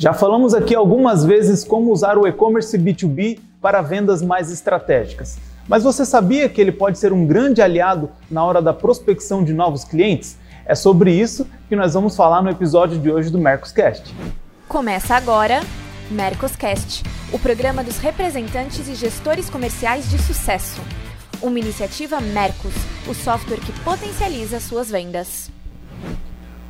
Já falamos aqui algumas vezes como usar o e-commerce B2B para vendas mais estratégicas. Mas você sabia que ele pode ser um grande aliado na hora da prospecção de novos clientes? É sobre isso que nós vamos falar no episódio de hoje do Mercoscast. Começa agora Mercoscast, o programa dos representantes e gestores comerciais de sucesso. Uma iniciativa Mercos, o software que potencializa suas vendas.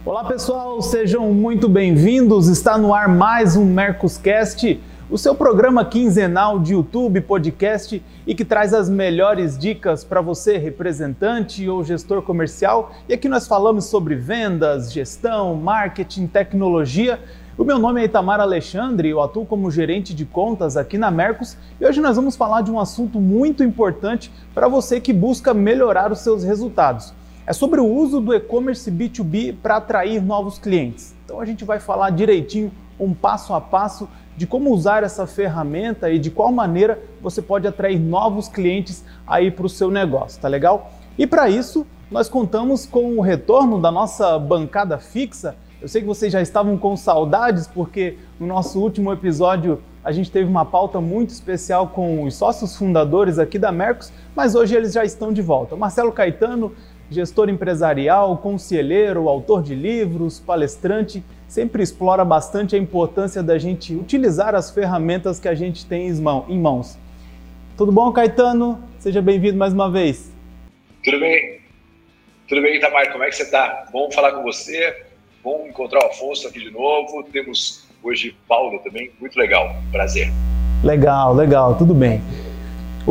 Olá pessoal, sejam muito bem-vindos. Está no ar mais um Mercoscast, o seu programa quinzenal de YouTube, podcast e que traz as melhores dicas para você, representante ou gestor comercial. E aqui nós falamos sobre vendas, gestão, marketing, tecnologia. O meu nome é Itamar Alexandre, eu atuo como gerente de contas aqui na Mercos e hoje nós vamos falar de um assunto muito importante para você que busca melhorar os seus resultados é sobre o uso do e-commerce B2B para atrair novos clientes. Então a gente vai falar direitinho, um passo a passo, de como usar essa ferramenta e de qual maneira você pode atrair novos clientes aí para o seu negócio, tá legal? E para isso, nós contamos com o retorno da nossa bancada fixa. Eu sei que vocês já estavam com saudades, porque no nosso último episódio a gente teve uma pauta muito especial com os sócios fundadores aqui da Mercos, mas hoje eles já estão de volta. Marcelo Caetano gestor empresarial, conselheiro, autor de livros, palestrante, sempre explora bastante a importância da gente utilizar as ferramentas que a gente tem em mãos. Tudo bom, Caetano? Seja bem-vindo mais uma vez. Tudo bem. Tudo bem, Itamar? Como é que você está? Bom falar com você. Bom encontrar o Afonso aqui de novo. Temos hoje Paulo também. Muito legal. Prazer. Legal, legal. Tudo bem.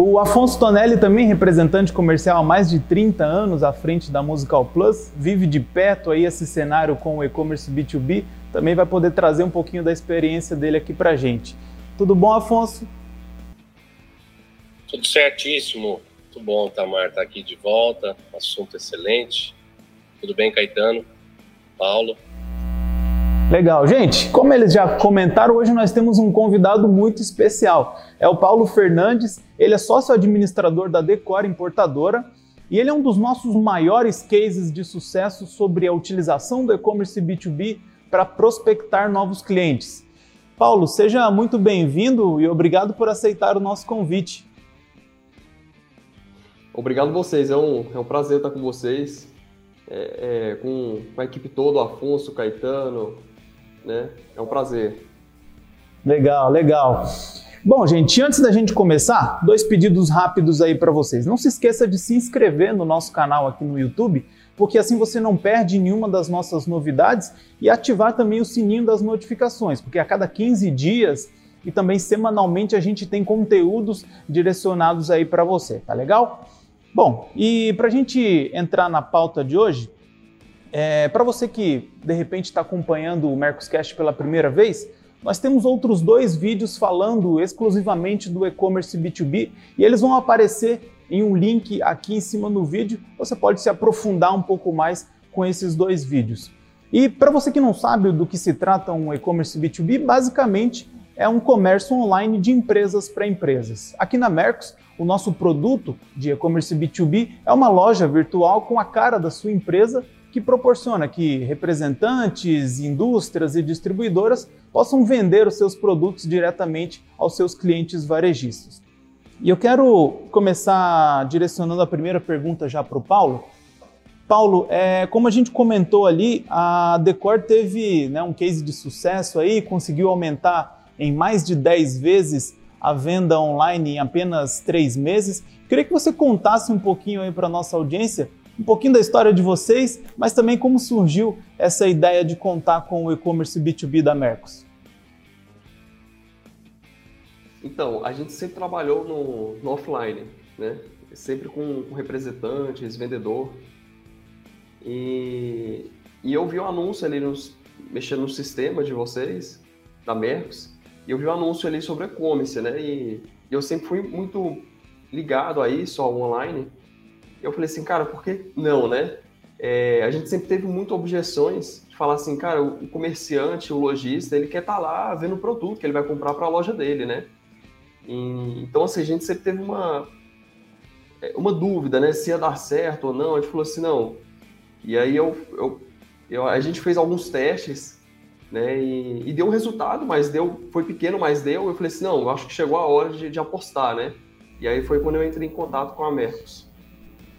O Afonso Tonelli, também representante comercial há mais de 30 anos à frente da Musical Plus, vive de perto aí esse cenário com o e-commerce B2B, também vai poder trazer um pouquinho da experiência dele aqui pra gente. Tudo bom, Afonso? Tudo certíssimo. Muito bom, Tamar, estar tá aqui de volta. Assunto excelente. Tudo bem, Caetano? Paulo? Legal. Gente, como eles já comentaram, hoje nós temos um convidado muito especial. É o Paulo Fernandes, ele é sócio administrador da Decor Importadora e ele é um dos nossos maiores cases de sucesso sobre a utilização do e-commerce B2B para prospectar novos clientes. Paulo, seja muito bem-vindo e obrigado por aceitar o nosso convite. Obrigado vocês, é um, é um prazer estar com vocês, é, é, com a equipe toda, Afonso, Caetano, né? É um prazer. Legal, legal. Bom, gente, antes da gente começar, dois pedidos rápidos aí para vocês. Não se esqueça de se inscrever no nosso canal aqui no YouTube, porque assim você não perde nenhuma das nossas novidades e ativar também o sininho das notificações, porque a cada 15 dias e também semanalmente a gente tem conteúdos direcionados aí para você, tá legal? Bom, e para a gente entrar na pauta de hoje, é, Para você que de repente está acompanhando o Mercoscast pela primeira vez, nós temos outros dois vídeos falando exclusivamente do e-commerce B2B e eles vão aparecer em um link aqui em cima no vídeo. Você pode se aprofundar um pouco mais com esses dois vídeos. E para você que não sabe do que se trata um e-commerce B2B, basicamente é um comércio online de empresas para empresas. Aqui na Mercos, o nosso produto de e-commerce B2B é uma loja virtual com a cara da sua empresa que proporciona que representantes, indústrias e distribuidoras possam vender os seus produtos diretamente aos seus clientes varejistas. E eu quero começar direcionando a primeira pergunta já para o Paulo. Paulo, é, como a gente comentou ali, a Decor teve né, um case de sucesso aí, conseguiu aumentar em mais de 10 vezes a venda online em apenas 3 meses. Queria que você contasse um pouquinho aí para a nossa audiência um pouquinho da história de vocês, mas também como surgiu essa ideia de contar com o e-commerce B2B da Mercos. Então, a gente sempre trabalhou no, no offline, né? Sempre com, com representantes, vendedor. E, e eu vi um anúncio ali nos, mexendo no sistema de vocês, da Mercos, e eu vi um anúncio ali sobre e-commerce, né? E, e eu sempre fui muito ligado a isso, ao online eu falei assim, cara, por que não, né? É, a gente sempre teve muitas objeções de falar assim, cara, o comerciante, o lojista, ele quer estar tá lá vendo o produto que ele vai comprar para a loja dele, né? E, então, assim, a gente sempre teve uma, é, uma dúvida, né? Se ia dar certo ou não. A gente falou assim, não. E aí eu, eu, eu a gente fez alguns testes né? E, e, deu resultado, mas deu, foi pequeno, mas deu. Eu falei assim, não, acho que chegou a hora de, de apostar, né? E aí foi quando eu entrei em contato com a Mercos.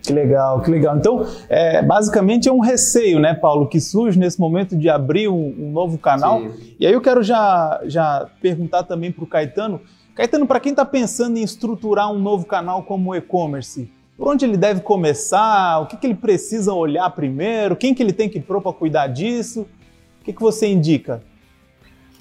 Que legal, que legal. Então, é, basicamente é um receio, né, Paulo, que surge nesse momento de abrir um, um novo canal. Sim. E aí eu quero já, já perguntar também para o Caetano. Caetano, para quem está pensando em estruturar um novo canal como o e-commerce, por onde ele deve começar? O que, que ele precisa olhar primeiro? Quem que ele tem que pôr para cuidar disso? O que, que você indica?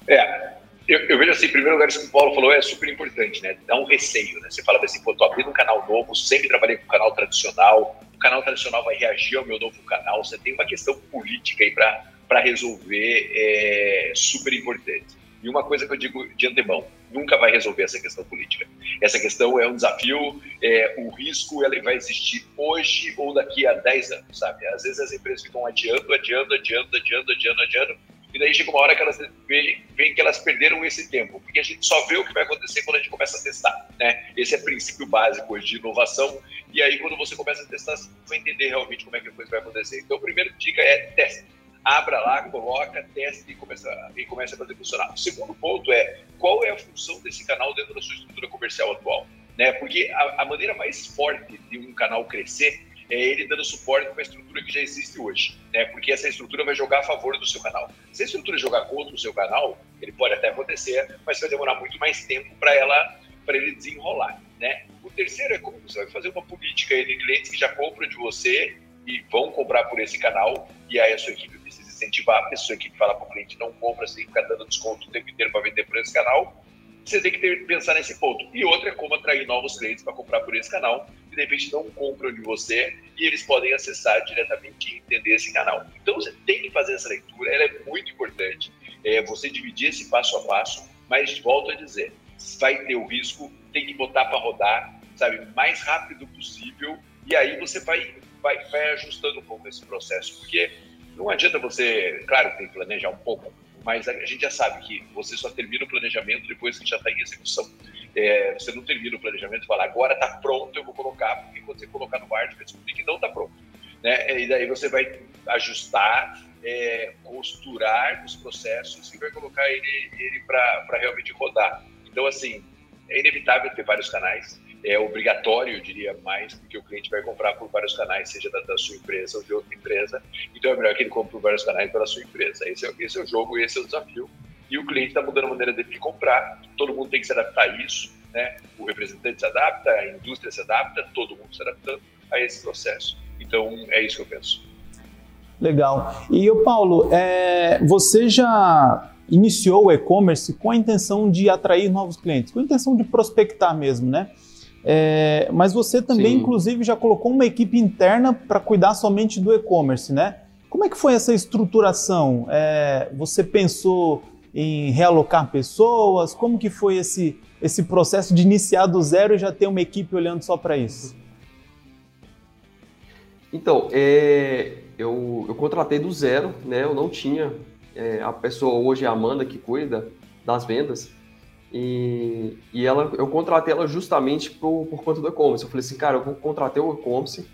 É, eu, eu, vejo assim, em primeiro lugar, isso que o Paulo falou é super importante, né? Dá um receio, né? Você fala assim, pô, tô abrindo um canal novo, sempre trabalhei com canal tradicional, o canal tradicional vai reagir ao meu novo canal, você tem uma questão política aí para resolver, é super importante. E uma coisa que eu digo de antemão, nunca vai resolver essa questão política. Essa questão é um desafio, é, o risco ele vai existir hoje ou daqui a 10 anos, sabe? Às vezes as empresas ficam adiando, adiando, adiando, adiando, adiando, adiando, e daí chega uma hora que elas veem, que elas perderam esse tempo, porque a gente só vê o que vai acontecer quando a gente começa a testar, né? Esse é o princípio básico de inovação, e aí quando você começa a testar, você vai entender realmente como é que a coisa vai acontecer. Então, a primeira dica é teste abra lá, coloca, teste e começa, e começa a fazer funcionar. O segundo ponto é qual é a função desse canal dentro da sua estrutura comercial atual. Né? Porque a, a maneira mais forte de um canal crescer é ele dando suporte para a estrutura que já existe hoje, né? Porque essa estrutura vai jogar a favor do seu canal. Se a estrutura jogar contra o seu canal, ele pode até acontecer, mas vai demorar muito mais tempo para ela para ele desenrolar, né? O terceiro é como você vai fazer uma política de clientes que já compram de você e vão comprar por esse canal e aí a sua equipe incentivar a pessoa que fala para o cliente não compra, você tem que ficar dando desconto o tempo inteiro para vender por esse canal. Você tem que ter, pensar nesse ponto. E outra é como atrair novos clientes para comprar por esse canal, de repente não compram de você e eles podem acessar diretamente e entender esse canal. Então você tem que fazer essa leitura, ela é muito importante. É, você dividir esse passo a passo, mas volto a dizer, vai ter o risco, tem que botar para rodar, sabe, mais rápido possível, e aí você vai, vai, vai ajustando um pouco esse processo, porque não adianta você, claro, tem que planejar um pouco, mas a gente já sabe que você só termina o planejamento depois que já está em execução. É, você não termina o planejamento e fala, agora está pronto, eu vou colocar, porque quando você colocar no ar, você vai descobrir que não está pronto. Né? E daí você vai ajustar, é, costurar os processos e vai colocar ele, ele para realmente rodar. Então, assim, é inevitável ter vários canais é obrigatório, eu diria mais, porque o cliente vai comprar por vários canais, seja da, da, sua empresa ou de outra empresa. Então é melhor que ele compre por vários canais pela sua empresa. Esse é, esse é o jogo, esse é o desafio. E o cliente está mudando a maneira dele de comprar. Todo mundo tem que se adaptar a isso. Né? O representante se adapta, a indústria se adapta, todo mundo se adaptando a esse processo. Então é isso que eu penso. Legal. E o Paulo, é, você já iniciou o e-commerce com a intenção de atrair novos clientes, com a intenção de prospectar mesmo, né? É, mas você também, Sim. inclusive, já colocou uma equipe interna para cuidar somente do e-commerce, né? Como é que foi essa estruturação? É, você pensou em realocar pessoas? Como que foi esse, esse processo de iniciar do zero e já ter uma equipe olhando só para isso? Então, é, eu, eu contratei do zero, né? Eu não tinha é, a pessoa hoje é a Amanda que cuida das vendas. E, e ela, eu contratei ela justamente por, por conta do e-commerce. Eu falei assim, cara, eu contratei o e-commerce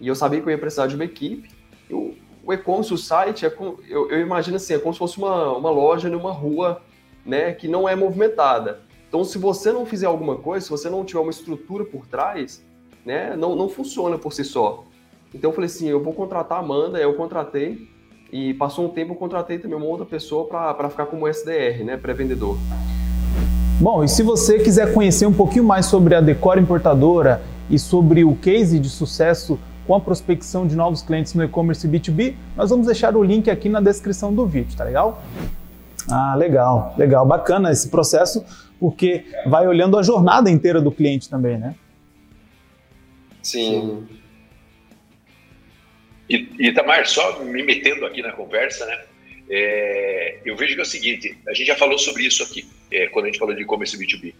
e eu sabia que eu ia precisar de uma equipe. E o, e-commerce, o site, é eu, eu, imagino assim, é como se fosse uma, uma loja numa rua né, que não é movimentada. Então, se você não fizer alguma coisa, se você não tiver uma estrutura por trás, né, não, não funciona por si só. Então, eu falei assim, eu vou contratar a Amanda, eu contratei, e passou um tempo eu contratei também uma outra pessoa para ficar como SDR, né, pré-vendedor. Bom, e se você quiser conhecer um pouquinho mais sobre a Decor Importadora e sobre o case de sucesso com a prospecção de novos clientes no e-commerce B2B, nós vamos deixar o link aqui na descrição do vídeo, tá legal? Ah, legal, legal, bacana esse processo, porque vai olhando a jornada inteira do cliente também, né? Sim. E, Itamar, só me metendo aqui na conversa, né? É, eu vejo que é o seguinte, a gente já falou sobre isso aqui, é, quando a gente falou de e-commerce B2B.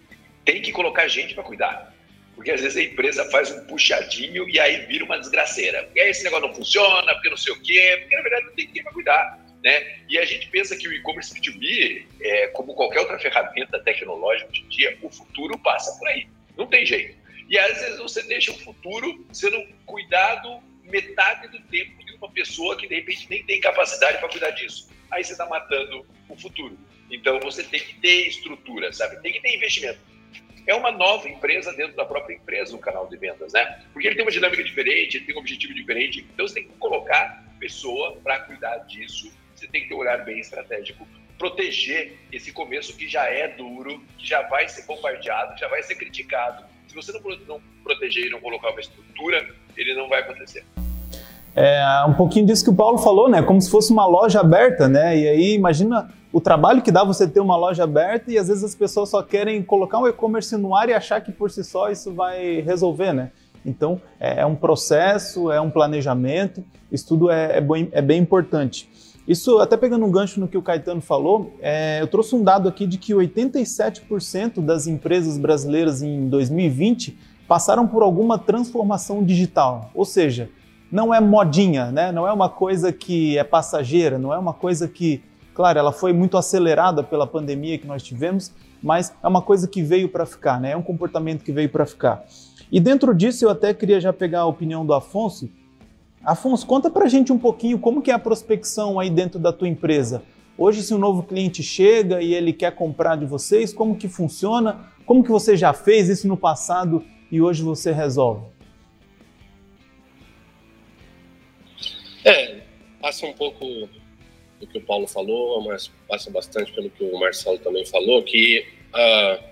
Tem que colocar gente para cuidar. Porque às vezes a empresa faz um puxadinho e aí vira uma desgraceira. E aí esse negócio não funciona, porque não sei o quê, porque na verdade não tem ninguém para cuidar. Né? E a gente pensa que o e-commerce B2B, é, como qualquer outra ferramenta tecnológica hoje em dia, o futuro passa por aí. Não tem jeito. E às vezes você deixa o futuro sendo cuidado metade do tempo de uma pessoa que de repente nem tem capacidade para cuidar disso. aí você está matando o futuro. Então você tem que ter estrutura, sabe? Tem que ter investimento. É uma nova empresa dentro da própria empresa, o canal de vendas, né? Porque ele tem uma dinâmica diferente, ele tem um objetivo diferente. Então você tem que colocar pessoa para cuidar disso. Você tem que ter um olhar bem estratégico, proteger esse começo que já é duro, que já vai ser bombardeado, já vai ser criticado. Se você não, não proteger e não colocar uma estrutura, ele não vai acontecer. É um pouquinho disso que o Paulo falou, né? Como se fosse uma loja aberta, né? E aí imagina o trabalho que dá você ter uma loja aberta e às vezes as pessoas só querem colocar um e-commerce no ar e achar que por si só isso vai resolver, né? Então é, é um processo, é um planejamento, isso tudo é, é, bem, é bem importante. Isso, até pegando um gancho no que o Caetano falou, é, eu trouxe um dado aqui de que 87% das empresas brasileiras em 2020 passaram por alguma transformação digital. Ou seja, não é modinha, né? não é uma coisa que é passageira, não é uma coisa que, claro, ela foi muito acelerada pela pandemia que nós tivemos, mas é uma coisa que veio para ficar, né? é um comportamento que veio para ficar. E dentro disso eu até queria já pegar a opinião do Afonso. Afonso, conta para a gente um pouquinho como que é a prospecção aí dentro da tua empresa. Hoje, se um novo cliente chega e ele quer comprar de vocês, como que funciona? Como que você já fez isso no passado e hoje você resolve? É, passa um pouco do que o Paulo falou, mas passa bastante pelo que o Marcelo também falou, que uh,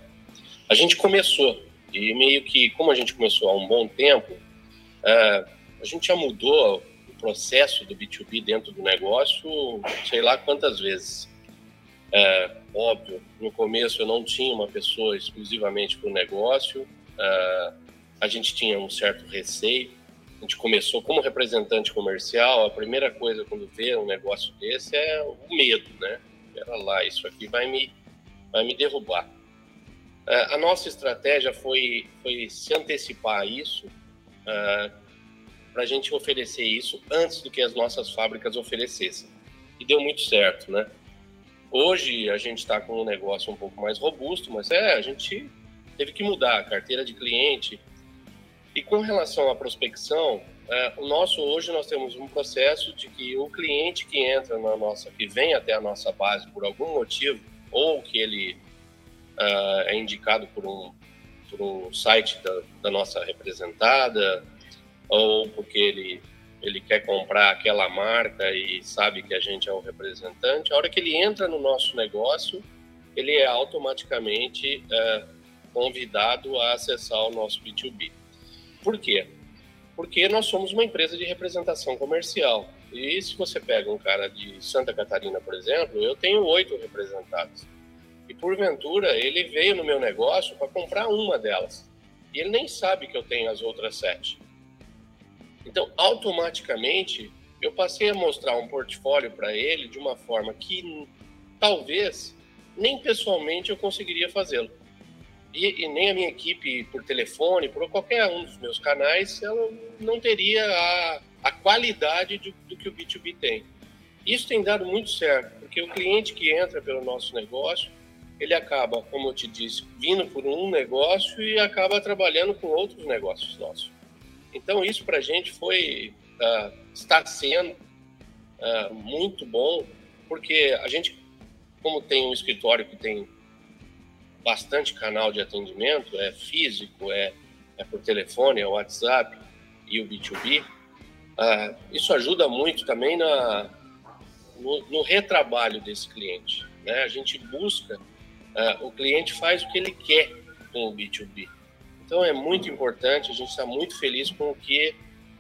a gente começou, e meio que, como a gente começou há um bom tempo, uh, a gente já mudou o processo do B2B dentro do negócio, sei lá quantas vezes. É, óbvio, no começo eu não tinha uma pessoa exclusivamente para o negócio, uh, a gente tinha um certo receio, a gente começou como representante comercial, a primeira coisa quando vê um negócio desse é o medo, né? Pera lá, isso aqui vai me, vai me derrubar. Uh, a nossa estratégia foi, foi se antecipar a isso, uh, para a gente oferecer isso antes do que as nossas fábricas oferecessem. E deu muito certo, né? Hoje a gente está com um negócio um pouco mais robusto, mas é, a gente teve que mudar a carteira de cliente, e com relação à prospecção, é, o nosso hoje nós temos um processo de que o cliente que entra na nossa, que vem até a nossa base por algum motivo, ou que ele uh, é indicado por um, por um site da, da nossa representada, ou porque ele ele quer comprar aquela marca e sabe que a gente é o representante, a hora que ele entra no nosso negócio, ele é automaticamente é, convidado a acessar o nosso B2B. Por quê? Porque nós somos uma empresa de representação comercial. E se você pega um cara de Santa Catarina, por exemplo, eu tenho oito representados. E porventura ele veio no meu negócio para comprar uma delas. E ele nem sabe que eu tenho as outras sete. Então, automaticamente, eu passei a mostrar um portfólio para ele de uma forma que talvez nem pessoalmente eu conseguiria fazê-lo e, e, nem a minha equipe por telefone, por qualquer um dos meus canais, ela não teria a, a qualidade de, do que o B2B tem. Isso tem dado muito certo, porque o cliente que entra pelo nosso negócio, ele acaba, como eu te disse, vindo por um negócio e acaba trabalhando com outros negócios nossos. Então, isso para a gente foi, uh, está sendo uh, muito bom, porque a gente, como tem um escritório que tem bastante canal de atendimento, é físico, é, é por telefone, é WhatsApp e o B2B. Ah, isso ajuda muito também na, no, no retrabalho desse cliente. Né? A gente busca, ah, o cliente faz o que ele quer com o B2B. Então é muito importante, a gente está muito feliz com o que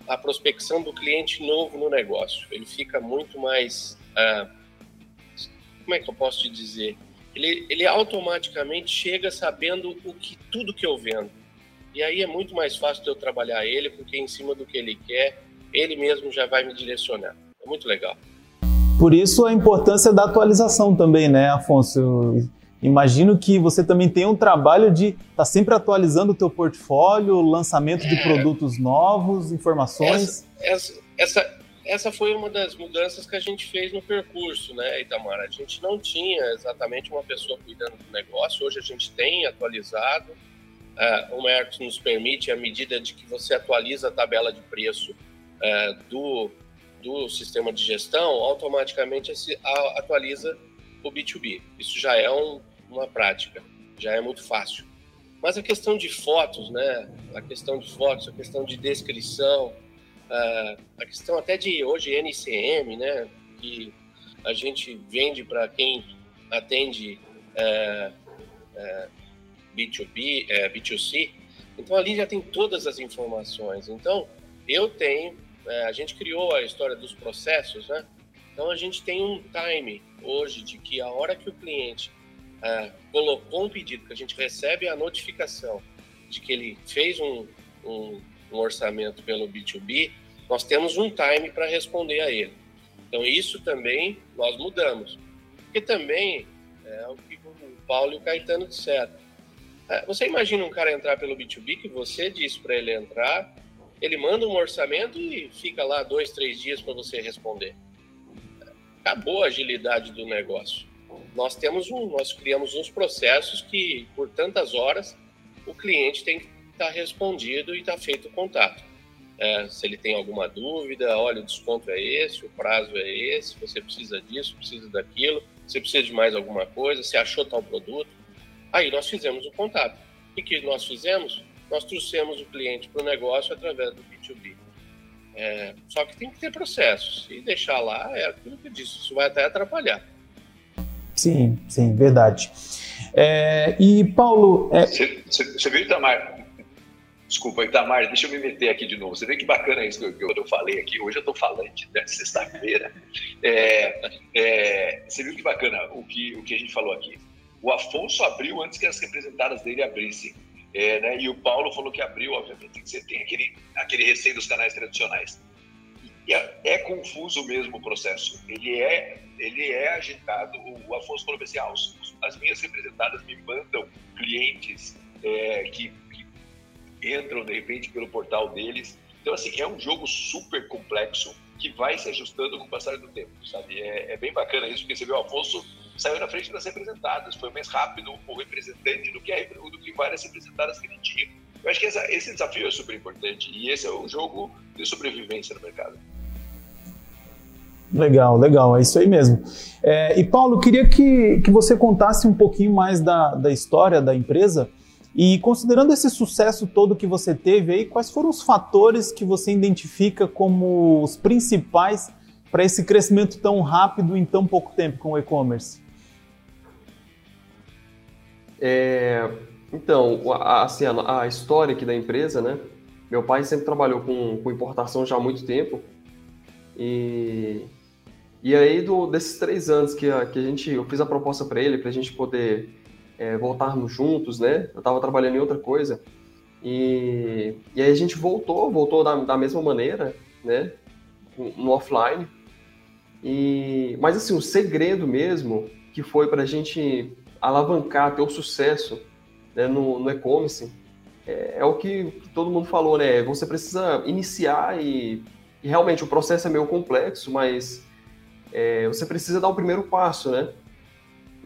a prospecção do cliente novo no negócio. Ele fica muito mais. Ah, como é que eu posso te dizer? Ele, ele automaticamente chega sabendo o que tudo que eu vendo. E aí é muito mais fácil de eu trabalhar ele, porque em cima do que ele quer, ele mesmo já vai me direcionar. É muito legal. Por isso a importância da atualização também, né, Afonso? Eu imagino que você também tem um trabalho de estar tá sempre atualizando o teu portfólio, lançamento de é. produtos novos, informações. Essa, essa, essa, essa foi uma das mudanças que a gente fez no percurso, né, Itamar? A gente não tinha exatamente uma pessoa cuidando do negócio, hoje a gente tem atualizado. Uh, o Mercos nos permite, à medida de que você atualiza a tabela de preço uh, do, do sistema de gestão, automaticamente se atualiza o B2B. Isso já é um, uma prática, já é muito fácil. Mas a questão de fotos, né? A questão de fotos, a questão de descrição, a questão até de hoje NCM, né? Que a gente vende para quem atende é, é, B2B, é, B2C. Então ali já tem todas as informações. Então eu tenho, a gente criou a história dos processos, né? Então a gente tem um time hoje de que a hora que o cliente colocou um pedido, que a gente recebe a notificação de que ele fez um, um, um orçamento pelo B2B, nós temos um time para responder a ele. Então isso também nós mudamos. Porque também é o que o Paulo e o Caetano disseram. É, você imagina um cara entrar pelo B2B que você disse para ele entrar, ele manda um orçamento e fica lá dois, três dias para você responder. Acabou a agilidade do negócio. Nós temos um, nós criamos uns processos que por tantas horas o cliente tem que estar tá respondido e estar tá feito o contato. É, se ele tem alguma dúvida, olha, o desconto é esse, o prazo é esse, você precisa disso, precisa daquilo, você precisa de mais alguma coisa, você achou tal produto. Aí nós fizemos o contato. E o que nós fizemos? Nós trouxemos o cliente para o negócio através do B2B. É, só que tem que ter processos. E deixar lá é aquilo que eu disse, isso vai até atrapalhar. Sim, sim, verdade. É, e Paulo. Você é... viu, Itamar? Desculpa, Itamar, deixa eu me meter aqui de novo. Você vê que bacana isso que eu, que eu falei aqui. Hoje eu estou falante, né? sexta-feira. É, é, você viu que bacana o que, o que a gente falou aqui. O Afonso abriu antes que as representadas dele abrissem. É, né? E o Paulo falou que abriu, obviamente, que você tem aquele, aquele receio dos canais tradicionais. É, é, confuso mesmo o processo. Ele é, ele é agitado. O, Afonso falou assim: ah, os, as minhas representadas me mandam clientes é, que, que, entram de repente pelo portal deles. Então, assim, é um jogo super complexo que vai se ajustando com o passar do tempo, sabe? É, é bem bacana isso, porque você vê o Afonso saiu na frente das representadas, foi mais rápido o representante do que, a, do que várias representadas que ele tinha. Eu acho que essa, esse desafio é super importante e esse é o jogo de sobrevivência no mercado. Legal, legal, é isso aí mesmo. É, e Paulo, queria que, que você contasse um pouquinho mais da, da história da empresa e considerando esse sucesso todo que você teve aí, quais foram os fatores que você identifica como os principais para esse crescimento tão rápido em tão pouco tempo com o e-commerce? É, então, a, assim, a, a, história aqui da empresa, né? Meu pai sempre trabalhou com, com importação já há muito tempo e e aí, do, desses três anos que a, que a gente, eu fiz a proposta para ele, para a gente poder é, voltarmos juntos, né? Eu estava trabalhando em outra coisa. E, e aí a gente voltou, voltou da, da mesma maneira, né? No offline. E, mas assim, o segredo mesmo que foi para a gente alavancar, ter o sucesso né, no, no e-commerce, é, é, o que, que, todo mundo falou, né? Você precisa iniciar e, e realmente o processo é meio complexo, mas é, você precisa dar o primeiro passo, né?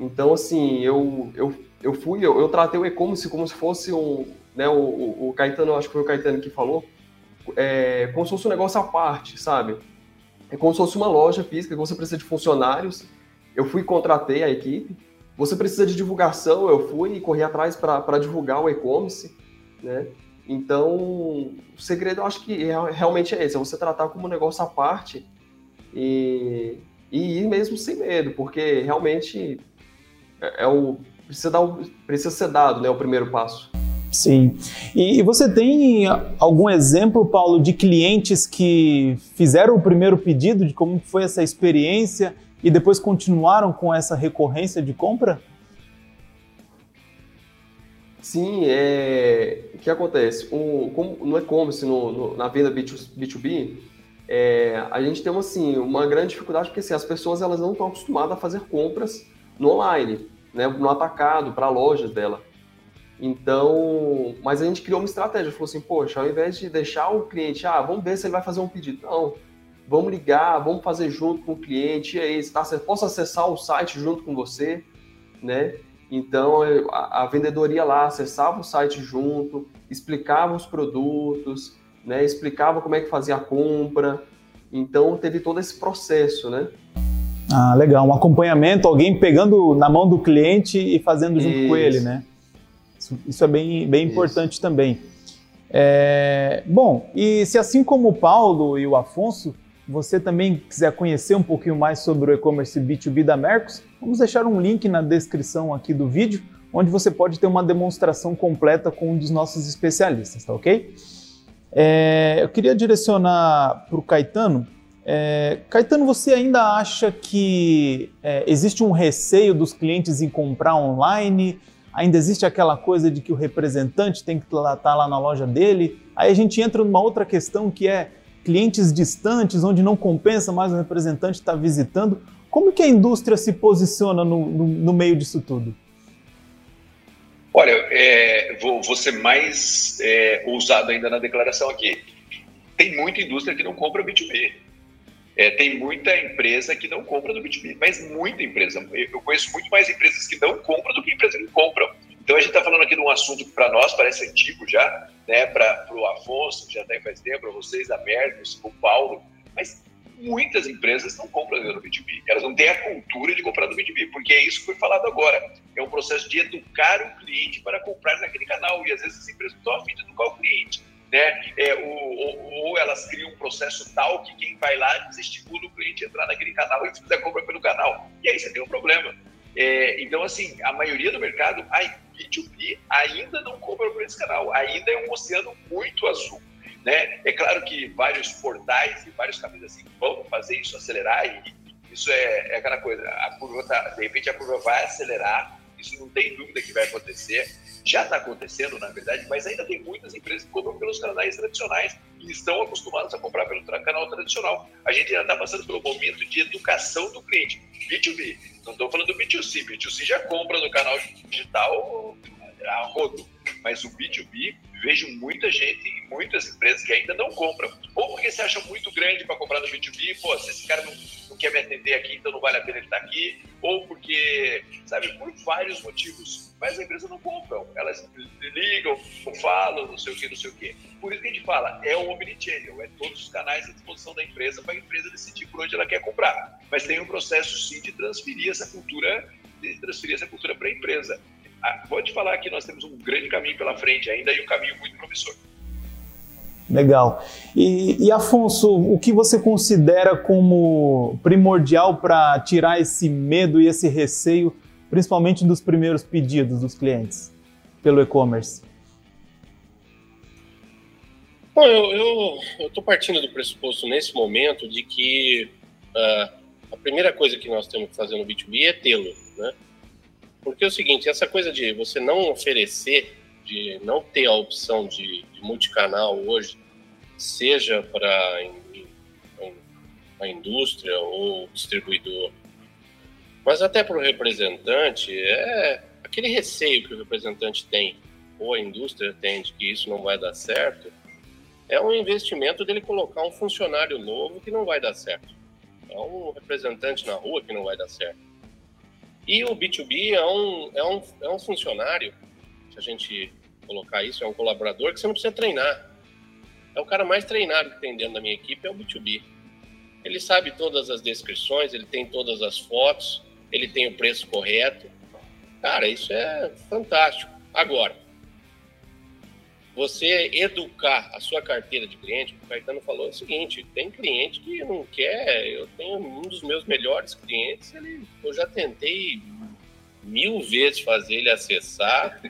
Então, assim, eu, eu, eu fui, eu, eu tratei o e-commerce como se fosse um, né, o, o, Caetano, acho que foi o Caetano que falou, é, como se fosse um negócio à parte, sabe? É como se fosse uma loja física que você precisa de funcionários. Eu fui contratei a equipe. Você precisa de divulgação, eu fui e corri atrás para divulgar o e-commerce, né? Então, o segredo eu acho que é, realmente é esse, é você tratar como um negócio à parte e, e ir mesmo sem medo, porque realmente é, é o precisa, dar o, precisa ser dado né, o primeiro passo. Sim. E você tem algum exemplo, Paulo, de clientes que fizeram o primeiro pedido, de como foi essa experiência e depois continuaram com essa recorrência de compra? Sim, é... o que acontece? O, como, no e-commerce, no, no, na venda B2B, é, a gente tem assim, uma grande dificuldade porque assim, as pessoas elas não estão acostumadas a fazer compras no online, né, no atacado, para lojas dela. Então, mas a gente criou uma estratégia, falou assim, poxa, ao invés de deixar o cliente, ah, vamos ver se ele vai fazer um pedido. Não, vamos ligar, vamos fazer junto com o cliente, e aí, tá, posso acessar o site junto com você, né? Então, a, a vendedoria lá acessava o site junto, explicava os produtos, né, explicava como é que fazia a compra. Então teve todo esse processo, né? Ah, legal. Um acompanhamento, alguém pegando na mão do cliente e fazendo junto isso. com ele, né? Isso, isso é bem, bem importante também. É, bom, e se assim como o Paulo e o Afonso, você também quiser conhecer um pouquinho mais sobre o e-commerce B2B da Mercos, vamos deixar um link na descrição aqui do vídeo, onde você pode ter uma demonstração completa com um dos nossos especialistas, tá ok? É, eu queria direcionar para o Caetano. É, Caetano, você ainda acha que é, existe um receio dos clientes em comprar online? Ainda existe aquela coisa de que o representante tem que estar tá lá na loja dele? Aí a gente entra numa outra questão que é clientes distantes, onde não compensa mais o representante estar visitando. Como que a indústria se posiciona no, no, no meio disso tudo? Olha, é, vou, vou, ser mais é, ousado ainda na declaração aqui. Tem muita indústria que não compra B2B. É, tem muita empresa que não compra do B2B, mas muita empresa. Eu conheço muito mais empresas que não compram do que empresas que compram. Então a gente está falando aqui de um assunto que para nós parece antigo já, né? Para o Afonso, que já está faz tempo, para vocês, a Mercos, o Paulo, mas muitas empresas não compram no B2B. Elas não têm a cultura de comprar no B2B, porque é isso que foi falado agora. É um processo de educar o cliente para comprar naquele canal. E às vezes as empresas estão afim de educar o cliente. Né? É, ou, ou, ou, elas criam um processo tal que quem vai lá desestimula o cliente a entrar naquele canal e fazer a compra pelo canal. E aí você tem um problema. É, então, assim, a maioria do mercado, a B2B ainda não compra por esse canal. Ainda é um oceano muito azul. Né? É claro que vários portais e vários caminhos assim vão fazer isso acelerar e isso é, é aquela coisa. A curva tá, de repente a curva vai acelerar. Isso não tem dúvida que vai acontecer. Já está acontecendo, na verdade, mas ainda tem muitas empresas que compram pelos canais tradicionais e estão acostumados a comprar pelo canal tradicional. A gente ainda está passando pelo momento de educação do cliente. B2B. Não estou falando do B2C. B2C já compra no canal digital a rodo. Mas o B2B vejo muita gente e muitas empresas que ainda não compram. Ou porque se acham muito grande para comprar no B2B, pô, se esse cara não, não, quer me atender aqui, então não vale a pena ele estar tá aqui. Ou porque, sabe, por vários motivos. Mas a empresa não compram. Elas ligam, falam, não sei o que, não sei o que. Por isso que a gente fala, é o omnichannel, é todos os canais à disposição da empresa para a empresa decidir por onde ela quer comprar. Mas tem um processo sim de transferir essa cultura, de transferir essa cultura para a empresa. Ah, vou te falar que nós temos um grande caminho pela frente ainda e um caminho muito promissor. Legal. E, e Afonso, o que você considera como primordial para tirar esse medo e esse receio, principalmente dos primeiros pedidos dos clientes pelo e-commerce? Bom, eu estou partindo do pressuposto nesse momento de que uh, a primeira coisa que nós temos que fazer no B2B é tê-lo, né? Porque é o seguinte, essa coisa de você não oferecer, de não ter a opção de, de multicanal hoje, seja para a indústria ou distribuidor, mas até para o representante, é aquele receio que o representante tem, ou a indústria tem de que isso não vai dar certo, é um investimento dele colocar um funcionário novo que não vai dar certo. É um representante na rua que não vai dar certo. E o B2B é um, é um, é um funcionário, se a gente colocar isso, é um colaborador que você não precisa treinar. É o cara mais treinado que tem dentro da minha equipe, é o B2B. Ele sabe todas as descrições, ele tem todas as fotos, ele tem o preço correto. Cara, isso é fantástico. Agora, você educar a sua carteira de cliente, o Caetano falou o seguinte, tem cliente que não quer, eu tenho um dos meus melhores clientes, ele, eu já tentei mil vezes fazer ele acessar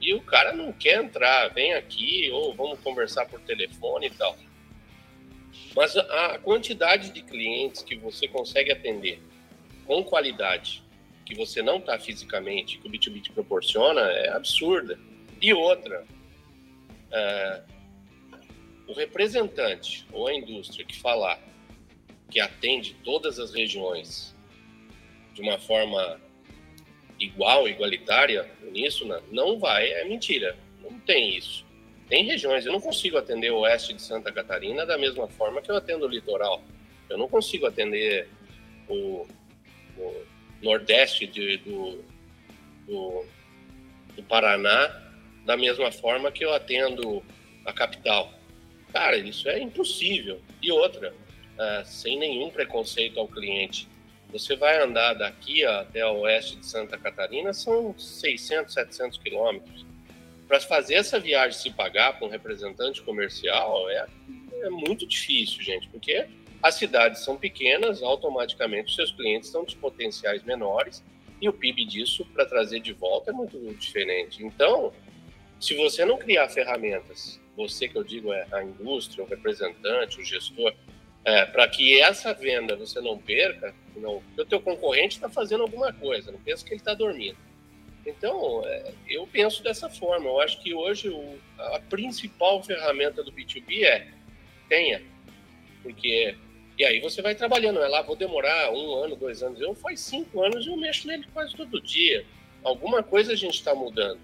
e o cara não quer entrar, vem aqui ou vamos conversar por telefone e tal. Mas a quantidade de clientes que você consegue atender com qualidade, que você não está fisicamente, que o B2B te proporciona, é absurda. E outra, é, o representante ou a indústria que falar que atende todas as regiões de uma forma igual, igualitária, nisso não vai, é mentira. Não tem isso. Tem regiões, eu não consigo atender o oeste de Santa Catarina da mesma forma que eu atendo o litoral. Eu não consigo atender o, o nordeste de, do, do, do Paraná da mesma forma que eu atendo a capital. Cara, isso é impossível. E outra, uh, sem nenhum preconceito ao cliente. Você vai andar daqui até o oeste de Santa Catarina, são 600, 700 quilômetros. Para fazer essa viagem se pagar para um representante comercial é, é muito difícil, gente, porque as cidades são pequenas, automaticamente seus clientes são de potenciais menores e o PIB disso para trazer de volta é muito diferente. Então, se você não criar ferramentas, você que eu digo é a indústria, o representante, o gestor, é, para que essa venda você não perca, não, o teu concorrente está fazendo alguma coisa, não pensa que ele está dormindo. Então, é, eu penso dessa forma. Eu acho que hoje o, a principal ferramenta do B2B é tenha, porque e aí você vai trabalhando, é lá, vou demorar um ano, dois anos. Eu faz cinco anos e eu mexo nele quase todo dia. Alguma coisa a gente está mudando.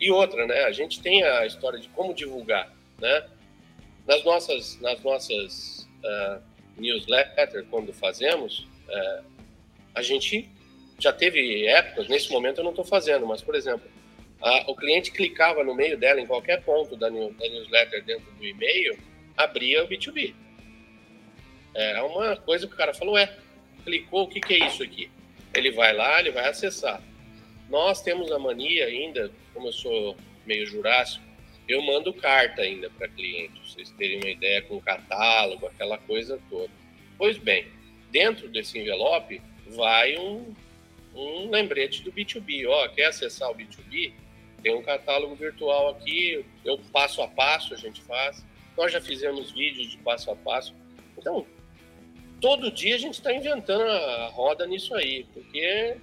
E outra, né? A gente tem a história de como divulgar, né? Nas nossas, nas nossas uh, newsletters, quando fazemos, uh, a gente já teve épocas, nesse momento eu não estou fazendo, mas, por exemplo, a, o cliente clicava no meio dela, em qualquer ponto da, new, da newsletter dentro do e-mail, abria o B2B. É uma coisa que o cara falou, é, clicou, o que, que é isso aqui? Ele vai lá, ele vai acessar. Nós temos a mania ainda, como eu sou meio jurássico, eu mando carta ainda para cliente, vocês terem uma ideia com catálogo, aquela coisa toda. Pois bem, dentro desse envelope vai um, um lembrete do B2B. Ó, quer acessar o B2B? Tem um catálogo virtual aqui, eu passo a passo a gente faz. Nós já fizemos vídeos de passo a passo. Então, todo dia a gente está inventando a roda nisso aí, porque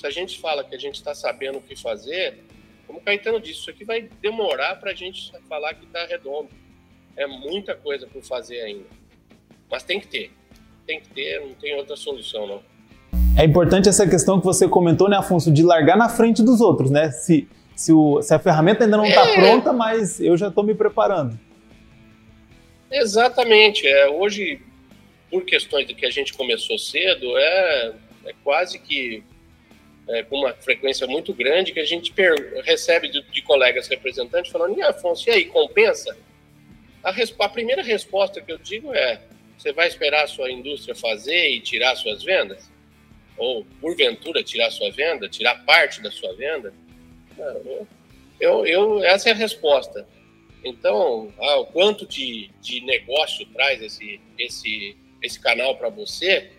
se a gente fala que a gente está sabendo o que fazer, como o Caetano disse, isso aqui vai demorar para a gente falar que está redondo. É muita coisa por fazer ainda. Mas tem que ter. Tem que ter, não tem outra solução, não. É importante essa questão que você comentou, né, Afonso, de largar na frente dos outros, né? Se, se, o, se a ferramenta ainda não está é. pronta, mas eu já estou me preparando. Exatamente. É, hoje por questões de que a gente começou cedo, é, é quase que é, com uma frequência muito grande que a gente recebe de, de, colegas representantes falando, e Afonso, e aí, compensa? A, a primeira resposta que eu digo é, você vai esperar a sua indústria fazer e tirar suas vendas? Ou, porventura, tirar sua venda, tirar parte da sua venda? Não, eu, eu, essa é a resposta. Então, ah, o quanto de, de negócio traz esse, esse esse canal para você,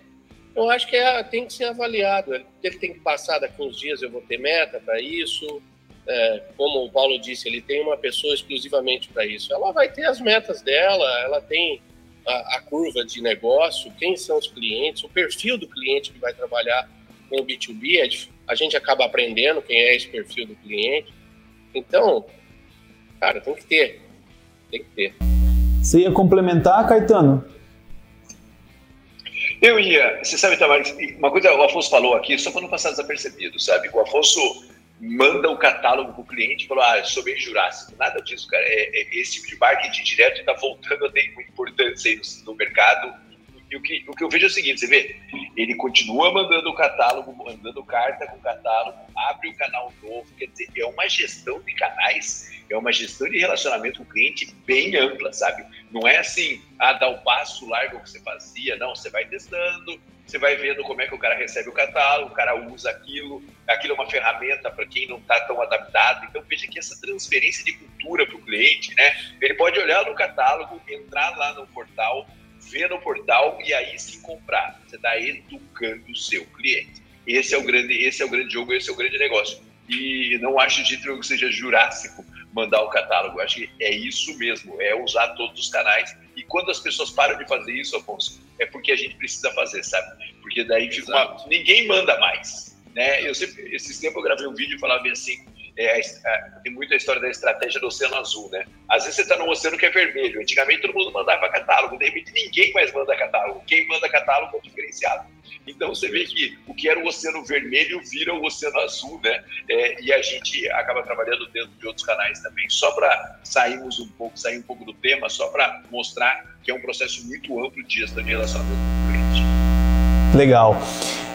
eu acho que é, tem que ser avaliado. Ele, tem que passar daqui uns dias, eu vou ter meta para isso. É, como o Paulo disse, ele tem uma pessoa exclusivamente para isso. Ela vai ter as metas dela, ela tem a, a, curva de negócio, quem são os clientes, o perfil do cliente que vai trabalhar com o B2B. É a gente acaba aprendendo quem é esse perfil do cliente. Então, cara, tem que ter. Tem que ter. Você ia complementar, Caetano? Eu ia, você sabe, Tavares, uma coisa o Afonso falou aqui, só para não passar desapercebido, sabe? O Afonso manda o catálogo para o cliente e falou: Ah, sou bem jurássico. Nada disso, cara. É, é esse tipo de marketing direto está voltando a ter importância aí no, no mercado. E o que, o que eu vejo é o seguinte: você vê, ele continua mandando o catálogo, mandando carta com o catálogo, abre o um canal novo, quer dizer, é uma gestão de canais é uma gestão de relacionamento com o cliente bem ampla, sabe? Não é assim, ah, dá o um passo, larga o que você fazia. Não, você vai testando, você vai vendo como é que o cara recebe o catálogo, o cara usa aquilo, aquilo é uma ferramenta para quem não está tão adaptado. Então veja que essa transferência de cultura para o cliente, né? Ele pode olhar no catálogo, entrar lá no portal, ver no portal e aí se comprar. Você está educando o seu cliente. Esse é o grande, esse é o grande jogo, esse é o grande negócio. E não acho de que seja jurássico mandar o catálogo. Acho que é isso mesmo, é usar todos os canais. E quando as pessoas param de fazer isso, Afonso, é porque a gente precisa fazer, sabe? Porque daí fica uma... ninguém manda mais. Né? Eu sempre, esses tempos eu gravei um vídeo e falava assim, é, é, tem muita história da estratégia do Oceano Azul, né? Às vezes você está num oceano que é vermelho. Antigamente todo mundo mandava catálogo, de repente ninguém mais manda catálogo. Quem manda catálogo é diferenciado. Então você vê que o que era o oceano vermelho vira o oceano azul, né? É, e a gente acaba trabalhando dentro de outros canais também. Só para sairmos um pouco, sair um pouco do tema, só para mostrar que é um processo muito amplo de gestão de relacionamento. Legal.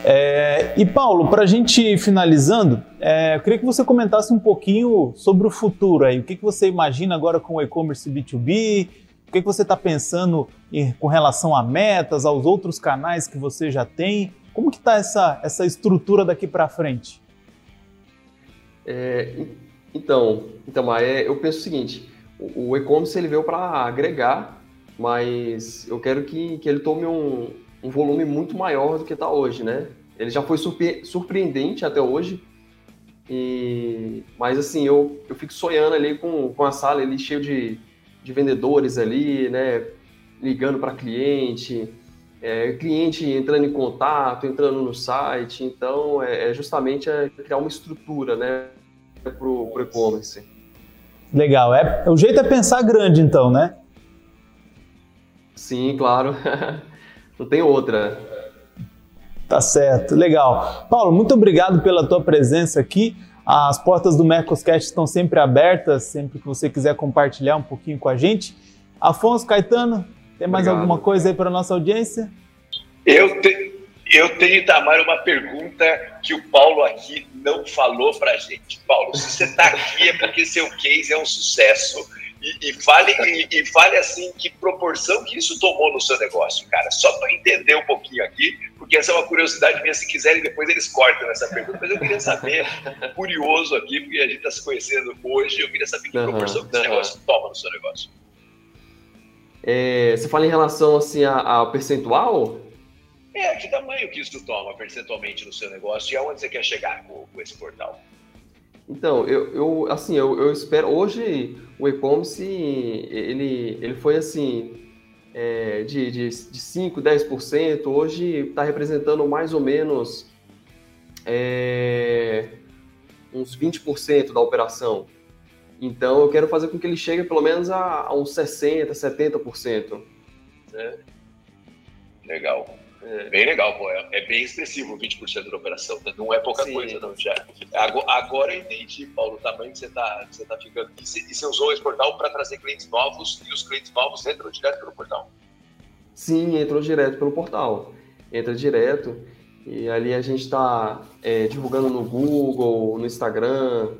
É, e Paulo, para a gente finalizando, é, eu queria que você comentasse um pouquinho sobre o futuro aí. O que, que você imagina agora com o e-commerce B2B? O que, que você está pensando em, com relação a metas, aos outros canais que você já tem? Como que está essa, essa estrutura daqui para frente? É, então, então é, eu penso o seguinte, o, o e-commerce ele veio para agregar, mas eu quero que, que ele tome um, um volume muito maior do que está hoje, né? Ele já foi surpre surpreendente até hoje, e, mas assim, eu, eu fico sonhando ali com, com a sala ali cheio de, de vendedores ali, né? Ligando para cliente, é, cliente entrando em contato, entrando no site. Então, é, é justamente é criar uma estrutura, né? Para o e-commerce. Legal. É, o jeito é pensar grande, então, né? Sim, claro. Não tem outra. Tá certo, legal. Paulo, muito obrigado pela tua presença aqui. As portas do Mercoscast estão sempre abertas, sempre que você quiser compartilhar um pouquinho com a gente. Afonso, Caetano, tem mais obrigado. alguma coisa aí para nossa audiência? Eu, te, eu tenho, Tamara, uma pergunta que o Paulo aqui não falou para a gente. Paulo, se você está aqui é porque seu case é um sucesso e, e, fale, e, e, fale assim que proporção que isso tomou no seu negócio, cara. Só para entender um pouquinho aqui, porque essa é uma curiosidade minha. Se quiserem, depois eles cortam essa pergunta. Mas eu queria saber, curioso aqui, porque a gente está se conhecendo hoje, eu queria saber que uhum, proporção que esse uhum. negócio toma no seu negócio. É, você fala em relação assim ao percentual? É, que tamanho que isso toma percentualmente no seu negócio e aonde você quer chegar com, com esse portal? Então, eu, eu assim, eu, eu espero. Hoje o e-commerce ele, ele foi assim é, de, de, de 5, 10%, hoje está representando mais ou menos é, uns 20% da operação. Então eu quero fazer com que ele chegue pelo menos a, a uns 60%, 70%. Né? Legal. É. Bem legal, pô. É, é bem expressivo 20% da operação. Né? Não é pouca Sim. coisa, não, já. Agora, agora eu entendi, Paulo, o tamanho que você está você tá ficando. E você, e você usou esse portal para trazer clientes novos e os clientes novos entram direto pelo portal? Sim, entrou direto pelo portal. Entra direto. E ali a gente está é, divulgando no Google, no Instagram.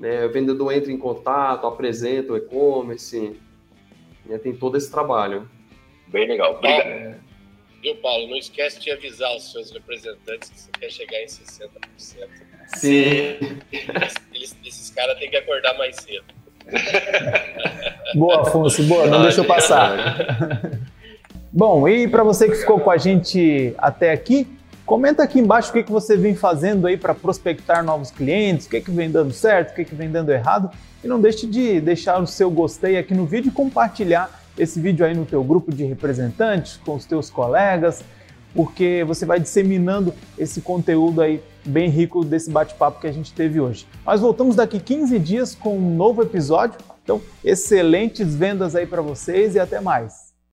Né? O vendedor entra em contato, apresenta o e-commerce. Né? Tem todo esse trabalho. Bem legal. Obrigado. Viu, Paulo? Não esquece de avisar os seus representantes que você quer chegar em 60%. Sim. Eles, esses caras têm que acordar mais cedo. Boa, Afonso, boa, não deixa eu passar. Bom, e para você que ficou com a gente até aqui, comenta aqui embaixo o que, que você vem fazendo aí para prospectar novos clientes, o que, que vem dando certo, o que, que vem dando errado. E não deixe de deixar o seu gostei aqui no vídeo e compartilhar esse vídeo aí no teu grupo de representantes, com os teus colegas, porque você vai disseminando esse conteúdo aí bem rico desse bate-papo que a gente teve hoje. Nós voltamos daqui 15 dias com um novo episódio. Então, excelentes vendas aí para vocês e até mais.